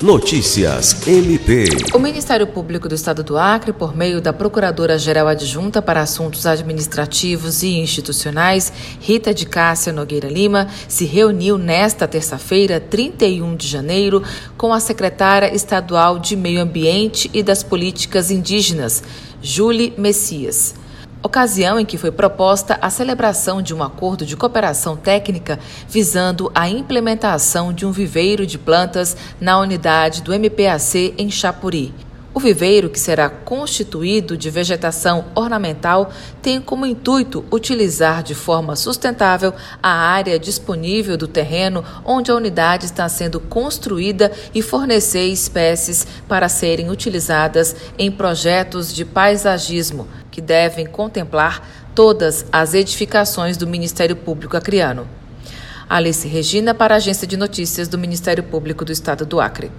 Notícias MP. O Ministério Público do Estado do Acre, por meio da Procuradora-Geral Adjunta para Assuntos Administrativos e Institucionais, Rita de Cássia Nogueira Lima, se reuniu nesta terça-feira, 31 de janeiro, com a secretária estadual de Meio Ambiente e das Políticas Indígenas, Julie Messias ocasião em que foi proposta a celebração de um acordo de cooperação técnica visando a implementação de um viveiro de plantas na unidade do MPAC em Chapuri. O viveiro, que será constituído de vegetação ornamental, tem como intuito utilizar de forma sustentável a área disponível do terreno onde a unidade está sendo construída e fornecer espécies para serem utilizadas em projetos de paisagismo, que devem contemplar todas as edificações do Ministério Público Acreano. Alice Regina, para a Agência de Notícias do Ministério Público do Estado do Acre.